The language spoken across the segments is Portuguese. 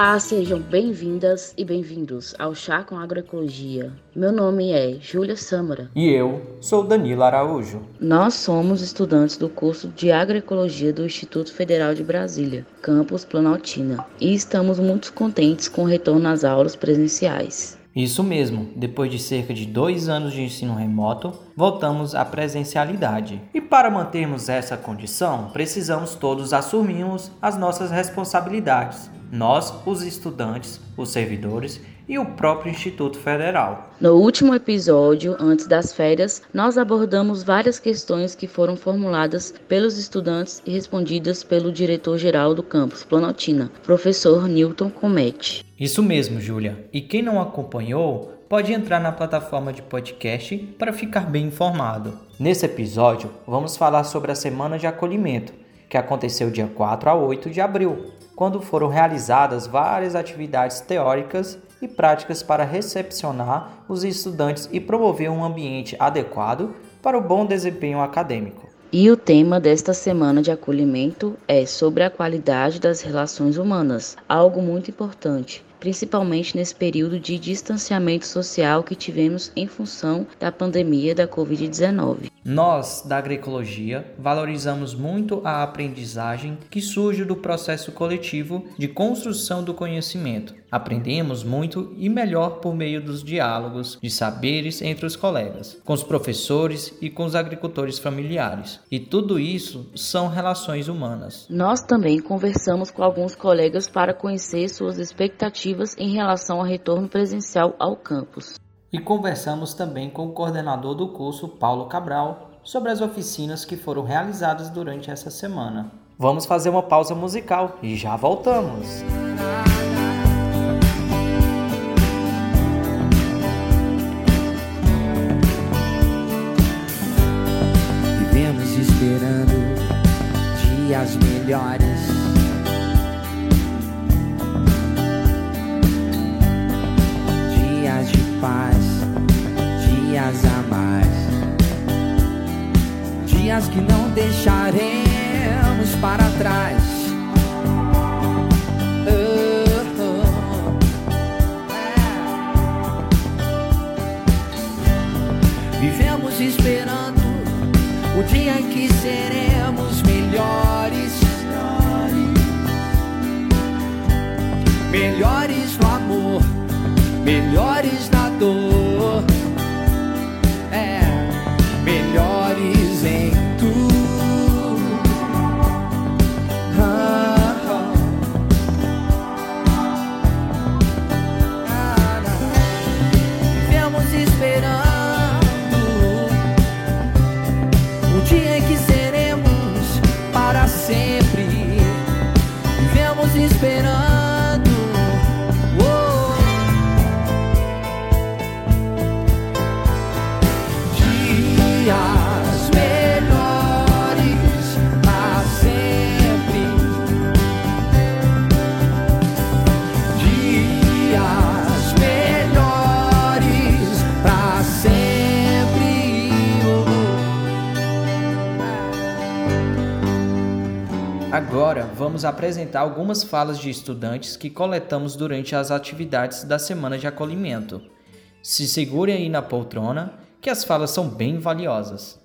Olá, sejam bem-vindas e bem-vindos ao Chá com Agroecologia. Meu nome é Júlia Sâmara. E eu sou Danilo Araújo. Nós somos estudantes do curso de Agroecologia do Instituto Federal de Brasília, campus Planaltina, e estamos muito contentes com o retorno às aulas presenciais. Isso mesmo, depois de cerca de dois anos de ensino remoto, voltamos à presencialidade. E para mantermos essa condição, precisamos todos assumirmos as nossas responsabilidades. Nós, os estudantes, os servidores e o próprio Instituto Federal. No último episódio, antes das férias, nós abordamos várias questões que foram formuladas pelos estudantes e respondidas pelo diretor-geral do campus Planaltina, professor Newton Comete. Isso mesmo, Júlia. E quem não acompanhou, pode entrar na plataforma de podcast para ficar bem informado. Nesse episódio, vamos falar sobre a semana de acolhimento, que aconteceu dia 4 a 8 de abril, quando foram realizadas várias atividades teóricas e práticas para recepcionar os estudantes e promover um ambiente adequado para o bom desempenho acadêmico. E o tema desta semana de acolhimento é sobre a qualidade das relações humanas, algo muito importante, principalmente nesse período de distanciamento social que tivemos em função da pandemia da Covid-19. Nós, da agroecologia, valorizamos muito a aprendizagem que surge do processo coletivo de construção do conhecimento. Aprendemos muito e melhor por meio dos diálogos de saberes entre os colegas, com os professores e com os agricultores familiares. E tudo isso são relações humanas. Nós também conversamos com alguns colegas para conhecer suas expectativas em relação ao retorno presencial ao campus. E conversamos também com o coordenador do curso, Paulo Cabral, sobre as oficinas que foram realizadas durante essa semana. Vamos fazer uma pausa musical e já voltamos! Vivemos melhores. Dias de paz dias a mais, dias que não deixaremos para trás. Oh, oh, é. Vivemos esperando o dia em que seremos Melhores no amor, melhores na dor. melhores em tudo. Ah, ah. Ah, Vivemos esperando vamos apresentar algumas falas de estudantes que coletamos durante as atividades da semana de acolhimento. Se segurem aí na poltrona, que as falas são bem valiosas.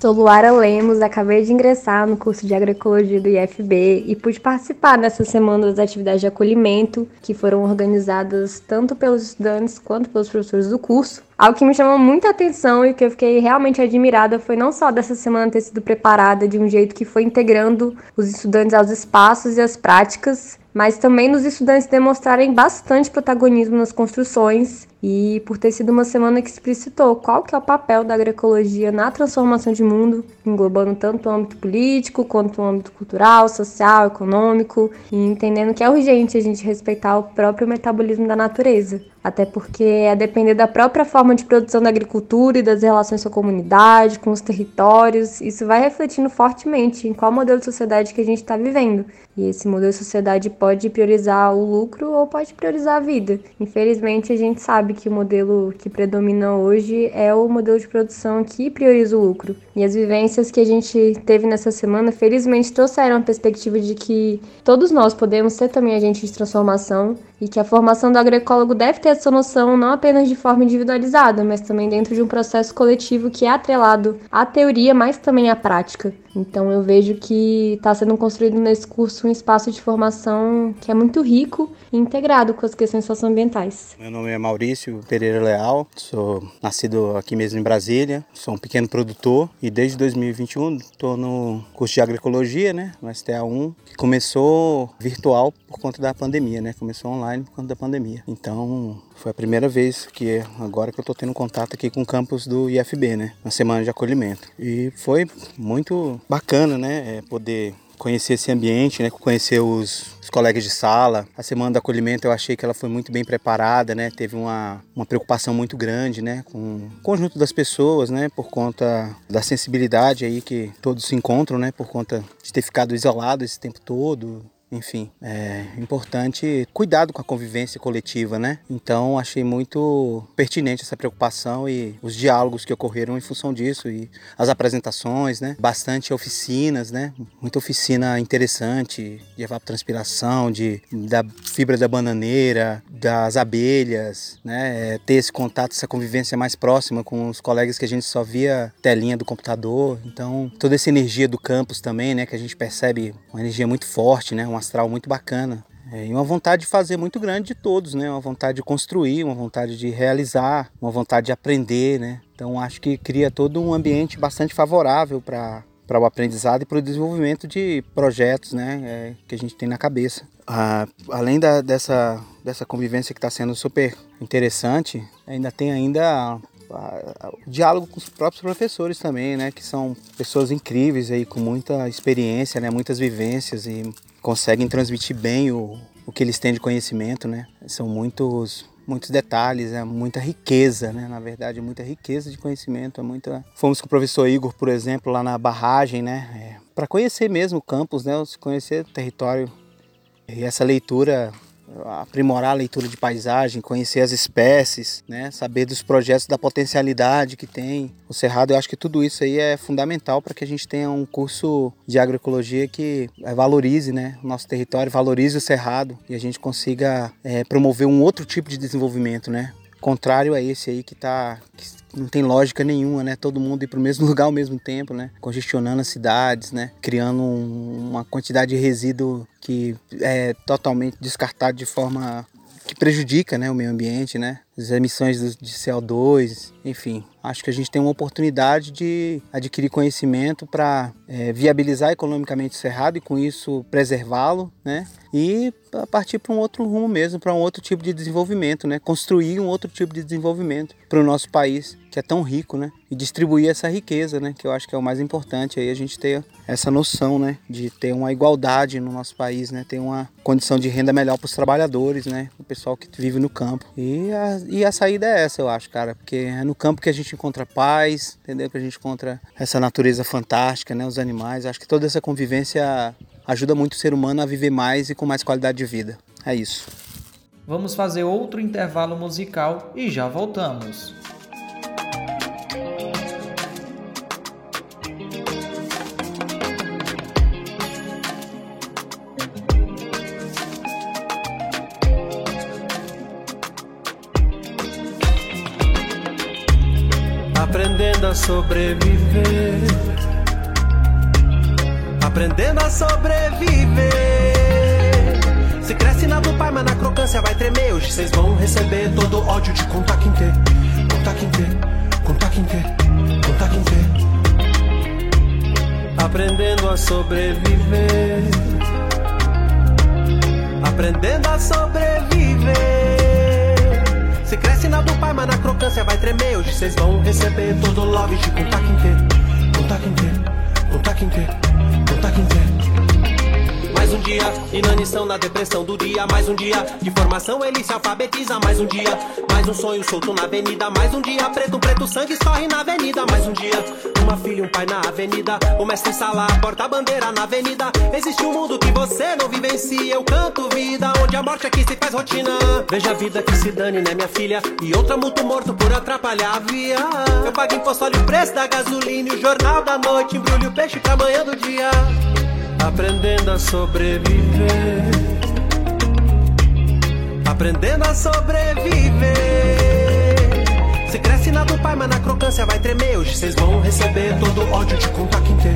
Sou Luara Lemos, acabei de ingressar no curso de agroecologia do IFB e pude participar nessa semana das atividades de acolhimento que foram organizadas tanto pelos estudantes quanto pelos professores do curso. Algo que me chamou muita atenção e que eu fiquei realmente admirada foi não só dessa semana ter sido preparada de um jeito que foi integrando os estudantes aos espaços e às práticas, mas também nos estudantes demonstrarem bastante protagonismo nas construções e por ter sido uma semana que explicitou qual que é o papel da agroecologia na transformação de mundo, englobando tanto o âmbito político quanto o âmbito cultural, social, econômico, e entendendo que é urgente a gente respeitar o próprio metabolismo da natureza. Até porque, a depender da própria forma de produção da agricultura e das relações com a comunidade, com os territórios, isso vai refletindo fortemente em qual modelo de sociedade que a gente está vivendo. E esse modelo de sociedade pode priorizar o lucro ou pode priorizar a vida. Infelizmente, a gente sabe sabe que o modelo que predomina hoje é o modelo de produção que prioriza o lucro. E as vivências que a gente teve nessa semana, felizmente, trouxeram a perspectiva de que todos nós podemos ser também agentes de transformação e que a formação do agroecólogo deve ter essa noção não apenas de forma individualizada, mas também dentro de um processo coletivo que é atrelado à teoria, mas também à prática. Então eu vejo que está sendo construído nesse curso um espaço de formação que é muito rico e integrado com as questões socioambientais. Meu nome é Maurício Pereira Leal, sou nascido aqui mesmo em Brasília, sou um pequeno produtor e desde 2021 estou no curso de agroecologia, né, no STA1, que começou virtual por conta da pandemia, né, começou online por conta da pandemia. Então foi a primeira vez que agora que eu estou tendo contato aqui com o campus do IFB, né, na semana de acolhimento. E foi muito bacana, né, é poder conhecer esse ambiente, né, conhecer os, os, colegas de sala. A semana do acolhimento eu achei que ela foi muito bem preparada, né, teve uma, uma preocupação muito grande, né, com o conjunto das pessoas, né, por conta da sensibilidade aí que todos se encontram, né, por conta de ter ficado isolado esse tempo todo, enfim, é importante cuidado com a convivência coletiva, né? Então achei muito pertinente essa preocupação e os diálogos que ocorreram em função disso e as apresentações, né? Bastante oficinas, né? Muita oficina interessante de evapotranspiração, de da fibra da bananeira, das abelhas, né? É, ter esse contato, essa convivência mais próxima com os colegas que a gente só via telinha do computador. Então toda essa energia do campus também, né? Que a gente percebe uma energia muito forte, né? Uma astral muito bacana. É, e uma vontade de fazer muito grande de todos, né? Uma vontade de construir, uma vontade de realizar, uma vontade de aprender, né? Então acho que cria todo um ambiente bastante favorável para para o aprendizado e para o desenvolvimento de projetos, né? É, que a gente tem na cabeça. Ah, além da, dessa dessa convivência que está sendo super interessante, ainda tem ainda o diálogo com os próprios professores também, né, que são pessoas incríveis aí com muita experiência, né, muitas vivências e conseguem transmitir bem o, o que eles têm de conhecimento, né? São muitos muitos detalhes, é muita riqueza, né? Na verdade, muita riqueza de conhecimento, é muita. Fomos com o professor Igor, por exemplo, lá na barragem, né? É, para conhecer mesmo o campus, né? Conhecer o território. E essa leitura aprimorar a leitura de paisagem, conhecer as espécies, né? saber dos projetos, da potencialidade que tem. O Cerrado, eu acho que tudo isso aí é fundamental para que a gente tenha um curso de agroecologia que é, valorize né, o nosso território, valorize o Cerrado e a gente consiga é, promover um outro tipo de desenvolvimento, né? contrário a esse aí que tá que não tem lógica nenhuma, né? Todo mundo ir para o mesmo lugar ao mesmo tempo, né? Congestionando as cidades, né? Criando um, uma quantidade de resíduo que é totalmente descartado de forma que prejudica, né, o meio ambiente, né? As emissões de CO2, enfim, acho que a gente tem uma oportunidade de adquirir conhecimento para é, viabilizar economicamente o cerrado e com isso preservá-lo, né? E partir para um outro rumo mesmo, para um outro tipo de desenvolvimento, né? Construir um outro tipo de desenvolvimento para o nosso país, que é tão rico, né? E distribuir essa riqueza, né? Que eu acho que é o mais importante aí a gente ter essa noção, né? De ter uma igualdade no nosso país, né? Ter uma condição de renda melhor para os trabalhadores, né? O pessoal que vive no campo. E a, e a saída é essa, eu acho, cara, porque é no campo que a gente encontra paz, entendeu? Que a gente encontra essa natureza fantástica, né? Os animais. Acho que toda essa convivência ajuda muito o ser humano a viver mais e com mais qualidade de vida. É isso. Vamos fazer outro intervalo musical e já voltamos. Aprendendo a sobreviver aprendendo a sobreviver. Se cresce na do pai, mas na crocância vai tremer. Hoje vocês vão receber todo ódio de contar quem ter. Contar quem ter, contar quem ter, contar quem ter. Aprendendo a sobreviver. Aprendendo a sobreviver. Na crocância vai tremer. Hoje vocês vão receber todo love de contar ter. Contar quem ter, contar quem ter dia. Inanição na depressão do dia, mais um dia. De formação ele se alfabetiza, mais um dia. Mais um sonho solto na avenida, mais um dia. Preto, preto, sangue escorre na avenida, mais um dia. Uma filha um pai na avenida. O mestre sala, porta-bandeira na avenida. Existe um mundo que você não vivencia. Eu canto vida, onde a morte aqui se faz rotina. Veja a vida que se dane, né, minha filha? E outra muito morto por atrapalhar a via. Eu pago imposto, olha o preço da gasolina. E o jornal da noite embrulha o peixe pra manhã do dia. Aprendendo a sobreviver. Aprendendo a sobreviver. Se cresce na do pai, mas na crocância vai tremer. Hoje vocês vão receber todo ódio de contar quem ter.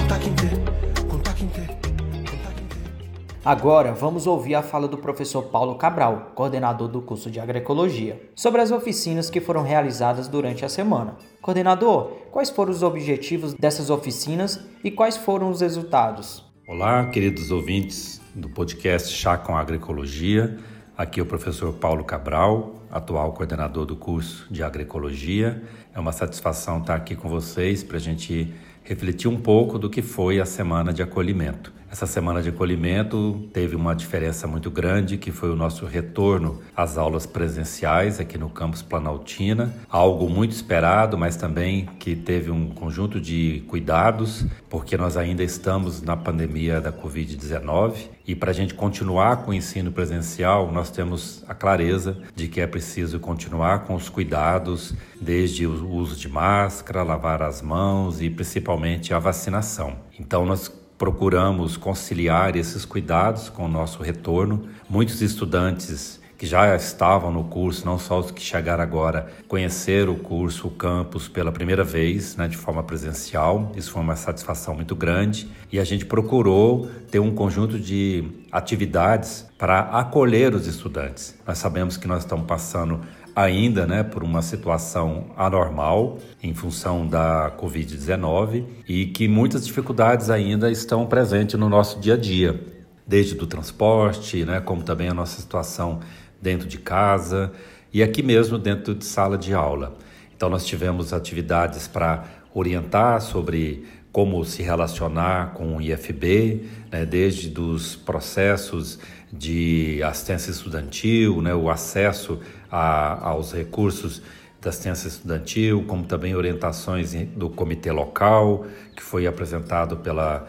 Contar quem ter. Contar quem ter. Contar quem ter. Agora vamos ouvir a fala do professor Paulo Cabral, coordenador do curso de agroecologia, sobre as oficinas que foram realizadas durante a semana. Coordenador, quais foram os objetivos dessas oficinas e quais foram os resultados? Olá, queridos ouvintes do podcast Chá com Agroecologia. Aqui é o professor Paulo Cabral, atual coordenador do curso de Agroecologia. É uma satisfação estar aqui com vocês para a gente refletir um pouco do que foi a semana de acolhimento. Essa semana de acolhimento teve uma diferença muito grande, que foi o nosso retorno às aulas presenciais aqui no campus Planaltina, algo muito esperado, mas também que teve um conjunto de cuidados, porque nós ainda estamos na pandemia da Covid-19 e para a gente continuar com o ensino presencial, nós temos a clareza de que é preciso continuar com os cuidados, desde o uso de máscara, lavar as mãos e principalmente a vacinação. Então, nós procuramos conciliar esses cuidados com o nosso retorno. Muitos estudantes que já estavam no curso, não só os que chegaram agora, conheceram o curso, o campus pela primeira vez, né, de forma presencial. Isso foi uma satisfação muito grande e a gente procurou ter um conjunto de atividades para acolher os estudantes. Nós sabemos que nós estamos passando ainda né, por uma situação anormal em função da Covid-19 e que muitas dificuldades ainda estão presentes no nosso dia a dia, desde do transporte, né, como também a nossa situação dentro de casa e aqui mesmo dentro de sala de aula. Então nós tivemos atividades para orientar sobre como se relacionar com o IFB, né, desde dos processos de assistência estudantil, né, o acesso a, aos recursos da assistência estudantil, como também orientações do comitê local, que foi apresentado pela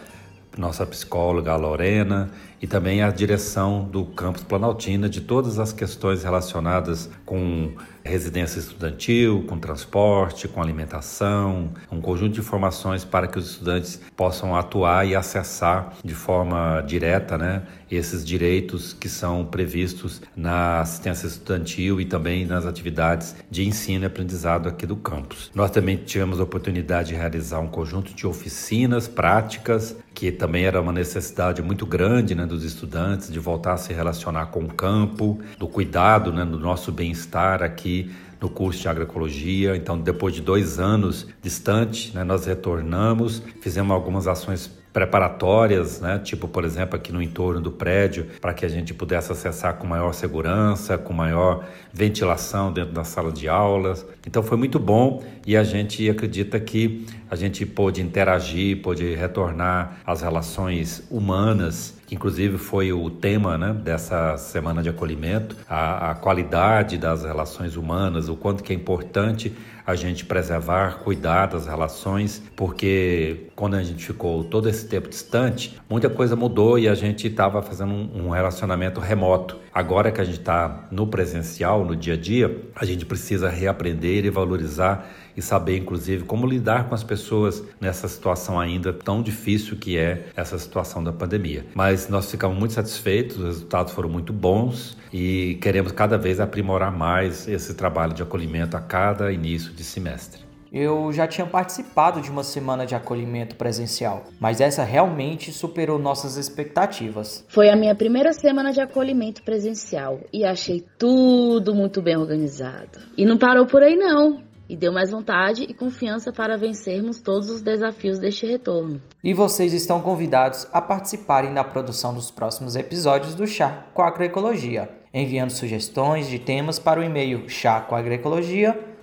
nossa psicóloga Lorena, e também a direção do campus Planaltina de todas as questões relacionadas com residência estudantil, com transporte, com alimentação, um conjunto de informações para que os estudantes possam atuar e acessar de forma direta, né, esses direitos que são previstos na assistência estudantil e também nas atividades de ensino e aprendizado aqui do campus. Nós também tivemos a oportunidade de realizar um conjunto de oficinas práticas, que também era uma necessidade muito grande né, dos estudantes de voltar a se relacionar com o campo, do cuidado né, do nosso bem-estar aqui no curso de agroecologia. Então, depois de dois anos distante, né, nós retornamos, fizemos algumas ações preparatórias, né? tipo, por exemplo, aqui no entorno do prédio, para que a gente pudesse acessar com maior segurança, com maior ventilação dentro da sala de aulas. Então foi muito bom e a gente acredita que a gente pôde interagir, pôde retornar às relações humanas, que inclusive foi o tema né, dessa semana de acolhimento, a, a qualidade das relações humanas, o quanto que é importante a gente preservar, cuidar das relações, porque quando a gente ficou todo esse tempo distante, muita coisa mudou e a gente estava fazendo um, relacionamento remoto. Agora que a gente está no presencial, no dia a dia, a gente precisa reaprender e valorizar e saber, inclusive, como lidar com as pessoas nessa situação ainda tão difícil que é essa situação da pandemia. Mas nós ficamos muito satisfeitos, os resultados foram muito bons e queremos cada vez aprimorar mais esse trabalho de acolhimento a cada início de semestre. Eu já tinha participado de uma semana de acolhimento presencial, mas essa realmente superou nossas expectativas. Foi a minha primeira semana de acolhimento presencial e achei tudo muito bem organizado. E não parou por aí não e deu mais vontade e confiança para vencermos todos os desafios deste retorno. E vocês estão convidados a participarem da produção dos próximos episódios do Chá com Agroecologia, enviando sugestões de temas para o e-mail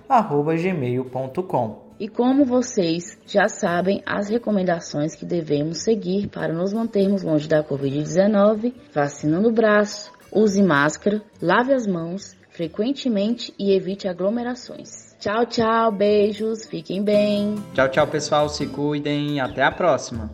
chacoagroecologia.gmail.com. E como vocês já sabem, as recomendações que devemos seguir para nos mantermos longe da Covid-19, vacina no braço, use máscara, lave as mãos frequentemente e evite aglomerações. Tchau, tchau, beijos, fiquem bem. Tchau, tchau, pessoal, se cuidem, até a próxima.